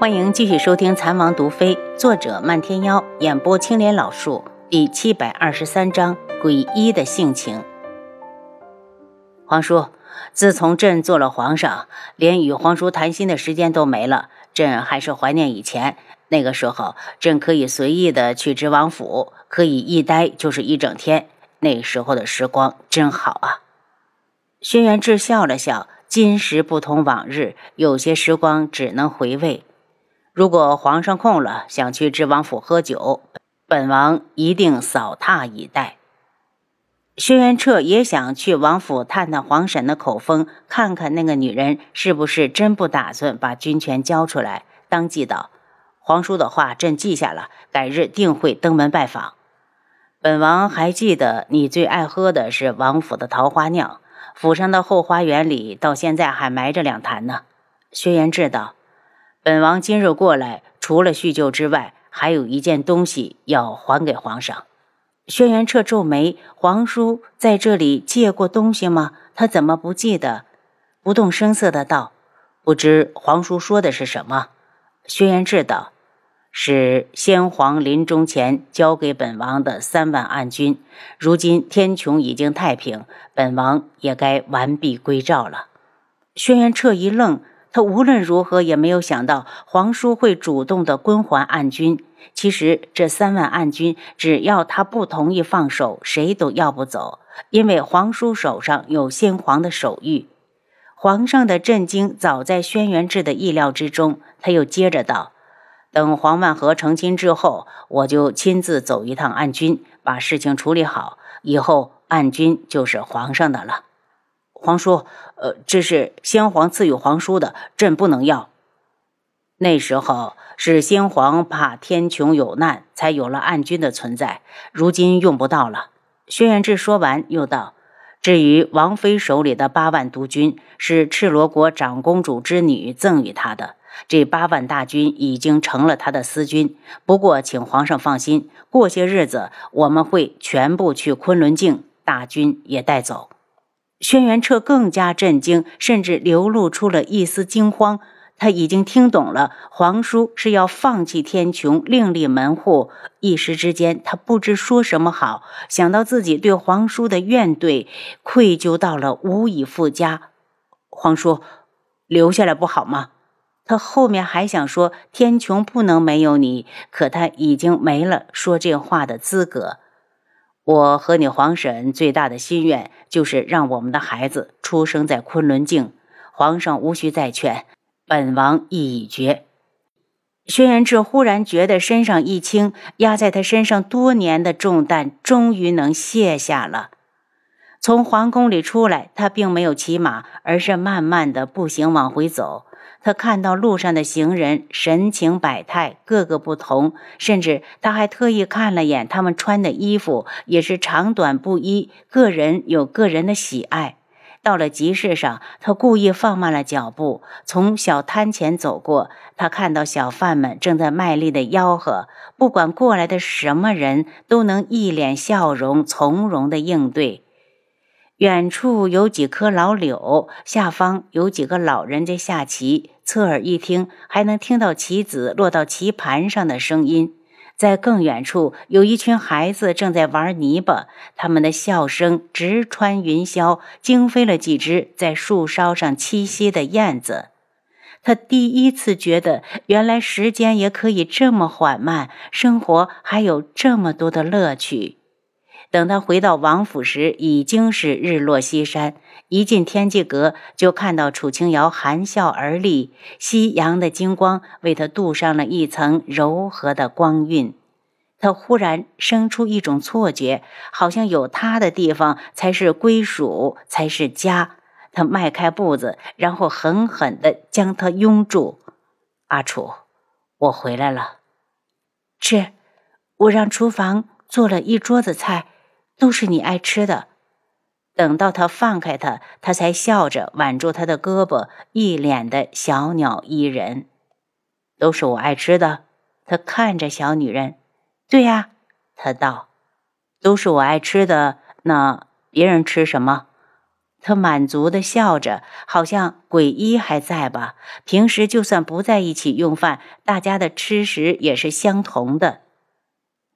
欢迎继续收听《残王毒妃》，作者漫天妖，演播青莲老树，第七百二十三章诡异的性情。皇叔，自从朕做了皇上，连与皇叔谈心的时间都没了。朕还是怀念以前那个时候，朕可以随意的去知王府，可以一待就是一整天。那时候的时光真好啊！轩辕志笑了笑，今时不同往日，有些时光只能回味。如果皇上空了，想去知王府喝酒，本王一定扫榻以待。轩辕彻也想去王府探探皇婶的口风，看看那个女人是不是真不打算把军权交出来。当即道：“皇叔的话，朕记下了，改日定会登门拜访。本王还记得你最爱喝的是王府的桃花酿，府上的后花园里到现在还埋着两坛呢。”轩辕志道。本王今日过来，除了叙旧之外，还有一件东西要还给皇上。轩辕彻皱眉：“皇叔在这里借过东西吗？他怎么不记得？”不动声色的道：“不知皇叔说的是什么？”轩辕彻道：“是先皇临终前交给本王的三万暗军。如今天穹已经太平，本王也该完璧归赵了。”轩辕彻一愣。他无论如何也没有想到皇叔会主动的归还暗军。其实这三万暗军，只要他不同意放手，谁都要不走。因为皇叔手上有先皇的手谕。皇上的震惊早在轩辕志的意料之中。他又接着道：“等黄万和成亲之后，我就亲自走一趟暗军，把事情处理好，以后暗军就是皇上的了。”皇叔，呃，这是先皇赐予皇叔的，朕不能要。那时候是先皇怕天穹有难，才有了暗军的存在，如今用不到了。轩辕志说完，又道：“至于王妃手里的八万督军，是赤罗国长公主之女赠予他的。这八万大军已经成了他的私军。不过，请皇上放心，过些日子我们会全部去昆仑镜，大军也带走。”轩辕彻更加震惊，甚至流露出了一丝惊慌。他已经听懂了，皇叔是要放弃天穹，另立门户。一时之间，他不知说什么好。想到自己对皇叔的怨怼，愧疚到了无以复加。皇叔，留下来不好吗？他后面还想说天穹不能没有你，可他已经没了说这话的资格。我和你皇婶最大的心愿，就是让我们的孩子出生在昆仑镜。皇上无需再劝，本王意已决。轩辕志忽然觉得身上一轻，压在他身上多年的重担终于能卸下了。从皇宫里出来，他并没有骑马，而是慢慢的步行往回走。他看到路上的行人神情百态，各个不同，甚至他还特意看了眼他们穿的衣服，也是长短不一，个人有个人的喜爱。到了集市上，他故意放慢了脚步，从小摊前走过。他看到小贩们正在卖力的吆喝，不管过来的什么人，都能一脸笑容，从容的应对。远处有几棵老柳，下方有几个老人在下棋。侧耳一听，还能听到棋子落到棋盘上的声音。在更远处，有一群孩子正在玩泥巴，他们的笑声直穿云霄，惊飞了几只在树梢上栖息的燕子。他第一次觉得，原来时间也可以这么缓慢，生活还有这么多的乐趣。等他回到王府时，已经是日落西山。一进天际阁，就看到楚清瑶含笑而立，夕阳的金光为他镀上了一层柔和的光晕。他忽然生出一种错觉，好像有他的地方才是归属，才是家。他迈开步子，然后狠狠地将他拥住。阿楚，我回来了。是，我让厨房做了一桌子菜。都是你爱吃的。等到他放开他，他才笑着挽住他的胳膊，一脸的小鸟依人。都是我爱吃的。他看着小女人，对呀，他道：“都是我爱吃的。那别人吃什么？”他满足的笑着，好像鬼医还在吧？平时就算不在一起用饭，大家的吃食也是相同的。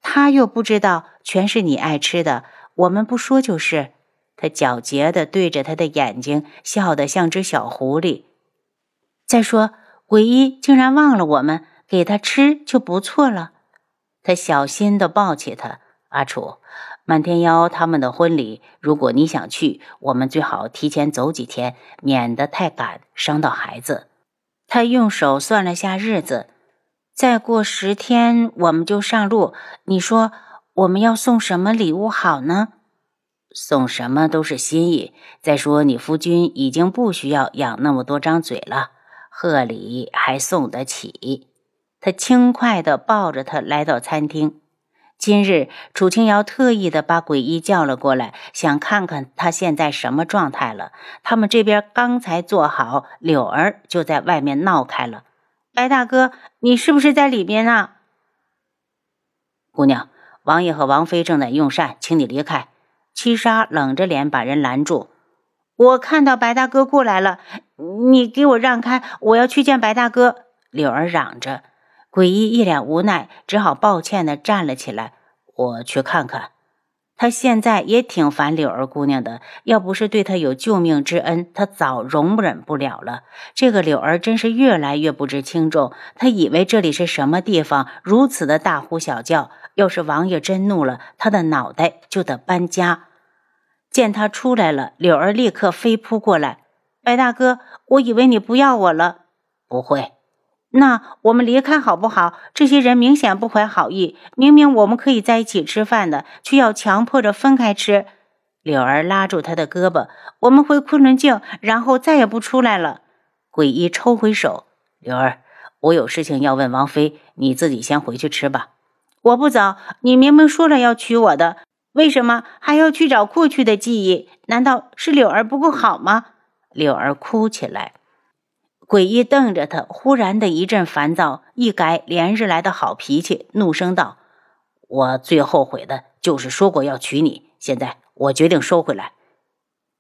他又不知道全是你爱吃的，我们不说就是。他狡黠的对着他的眼睛笑得像只小狐狸。再说，鬼医竟然忘了我们，给他吃就不错了。他小心的抱起他，阿楚。满天妖他们的婚礼，如果你想去，我们最好提前走几天，免得太赶伤到孩子。他用手算了下日子，再过十天我们就上路。你说我们要送什么礼物好呢？送什么都是心意。再说你夫君已经不需要养那么多张嘴了，贺礼还送得起。他轻快地抱着他来到餐厅。今日楚清瑶特意的把鬼医叫了过来，想看看他现在什么状态了。他们这边刚才做好，柳儿就在外面闹开了。白大哥，你是不是在里边啊？姑娘，王爷和王妃正在用膳，请你离开。七杀冷着脸把人拦住。我看到白大哥过来了，你给我让开，我要去见白大哥。柳儿嚷着。鬼医一脸无奈，只好抱歉的站了起来。我去看看。他现在也挺烦柳儿姑娘的，要不是对她有救命之恩，他早容忍不了了。这个柳儿真是越来越不知轻重。他以为这里是什么地方，如此的大呼小叫。要是王爷真怒了，他的脑袋就得搬家。见他出来了，柳儿立刻飞扑过来。白大哥，我以为你不要我了。不会。那我们离开好不好？这些人明显不怀好意，明明我们可以在一起吃饭的，却要强迫着分开吃。柳儿拉住他的胳膊：“我们回昆仑镜，然后再也不出来了。”鬼医抽回手：“柳儿，我有事情要问王妃，你自己先回去吃吧。”“我不走，你明明说了要娶我的，为什么还要去找过去的记忆？难道是柳儿不够好吗？”柳儿哭起来。鬼医瞪着他，忽然的一阵烦躁，一改连日来的好脾气，怒声道：“我最后悔的就是说过要娶你，现在我决定收回来。”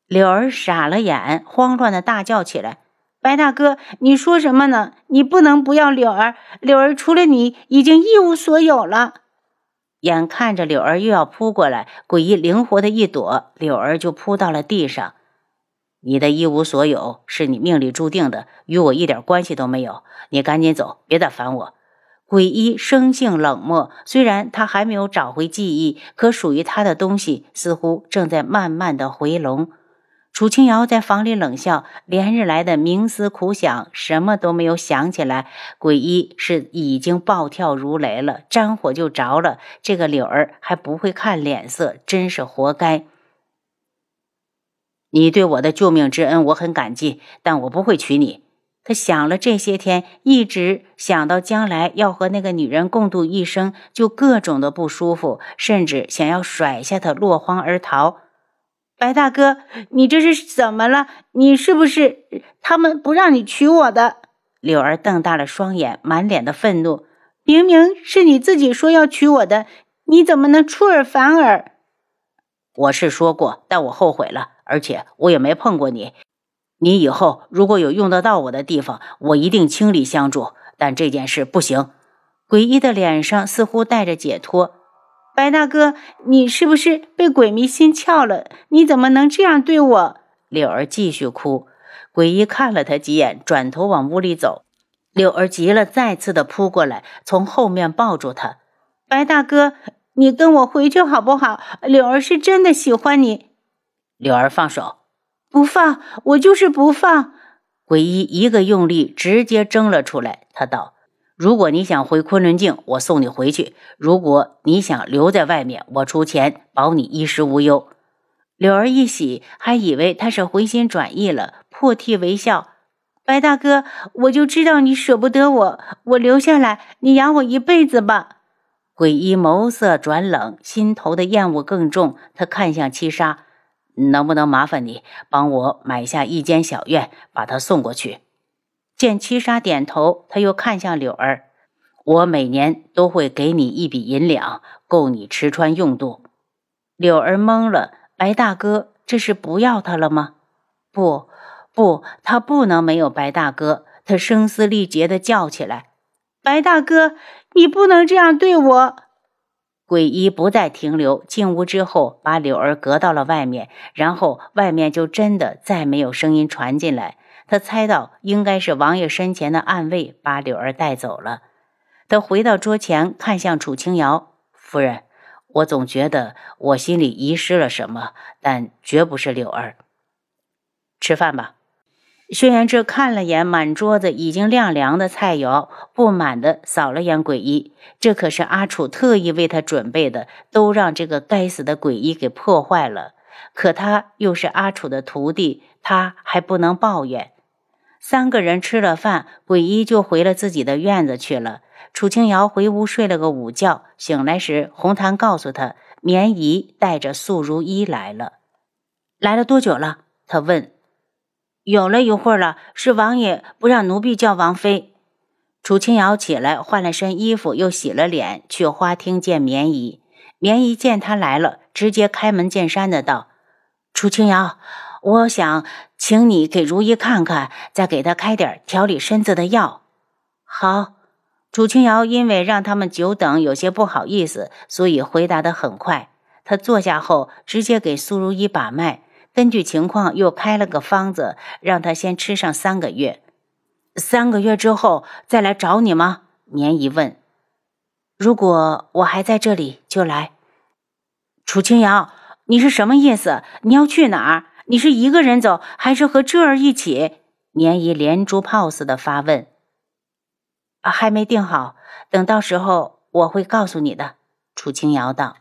柳儿傻了眼，慌乱的大叫起来：“白大哥，你说什么呢？你不能不要柳儿，柳儿除了你已经一无所有了。”眼看着柳儿又要扑过来，鬼医灵活的一躲，柳儿就扑到了地上。你的一无所有是你命里注定的，与我一点关系都没有。你赶紧走，别再烦我。鬼医生性冷漠，虽然他还没有找回记忆，可属于他的东西似乎正在慢慢的回笼。楚清瑶在房里冷笑，连日来的冥思苦想，什么都没有想起来。鬼医是已经暴跳如雷了，沾火就着了。这个柳儿还不会看脸色，真是活该。你对我的救命之恩，我很感激，但我不会娶你。他想了这些天，一直想到将来要和那个女人共度一生，就各种的不舒服，甚至想要甩下她落荒而逃。白大哥，你这是怎么了？你是不是他们不让你娶我的？柳儿瞪大了双眼，满脸的愤怒。明明是你自己说要娶我的，你怎么能出尔反尔？我是说过，但我后悔了。而且我也没碰过你，你以后如果有用得到我的地方，我一定倾力相助。但这件事不行。诡异的脸上似乎带着解脱。白大哥，你是不是被鬼迷心窍了？你怎么能这样对我？柳儿继续哭。诡异看了他几眼，转头往屋里走。柳儿急了，再次的扑过来，从后面抱住他。白大哥，你跟我回去好不好？柳儿是真的喜欢你。柳儿放手，不放，我就是不放。鬼医一个用力，直接挣了出来。他道：“如果你想回昆仑镜，我送你回去；如果你想留在外面，我出钱保你衣食无忧。”柳儿一喜，还以为他是回心转意了，破涕为笑：“白大哥，我就知道你舍不得我，我留下来，你养我一辈子吧。”鬼医眸色转冷，心头的厌恶更重。他看向七杀。能不能麻烦你帮我买下一间小院，把他送过去？见七杀点头，他又看向柳儿：“我每年都会给你一笔银两，够你吃穿用度。”柳儿懵了：“白大哥，这是不要他了吗？”不，不，他不能没有白大哥。他声嘶力竭地叫起来：“白大哥，你不能这样对我！”鬼医不再停留，进屋之后把柳儿隔到了外面，然后外面就真的再没有声音传进来。他猜到应该是王爷身前的暗卫把柳儿带走了。他回到桌前，看向楚清瑶夫人：“我总觉得我心里遗失了什么，但绝不是柳儿。吃饭吧。”轩辕志看了眼满桌子已经晾凉的菜肴，不满地扫了眼鬼医。这可是阿楚特意为他准备的，都让这个该死的鬼医给破坏了。可他又是阿楚的徒弟，他还不能抱怨。三个人吃了饭，鬼医就回了自己的院子去了。楚清瑶回屋睡了个午觉，醒来时，红檀告诉他，绵姨带着素如一来了。来了多久了？他问。有了一会儿了，是王爷不让奴婢叫王妃。楚清瑶起来换了身衣服，又洗了脸，去花厅见绵姨。绵姨见他来了，直接开门见山的道：“楚清瑶，我想请你给如意看看，再给她开点调理身子的药。”好。楚清瑶因为让他们久等，有些不好意思，所以回答的很快。他坐下后，直接给苏如意把脉。根据情况又开了个方子，让他先吃上三个月。三个月之后再来找你吗？绵姨问。如果我还在这里，就来。楚清瑶，你是什么意思？你要去哪儿？你是一个人走，还是和这儿一起？绵姨连珠炮似的发问。还没定好，等到时候我会告诉你的。楚清瑶道。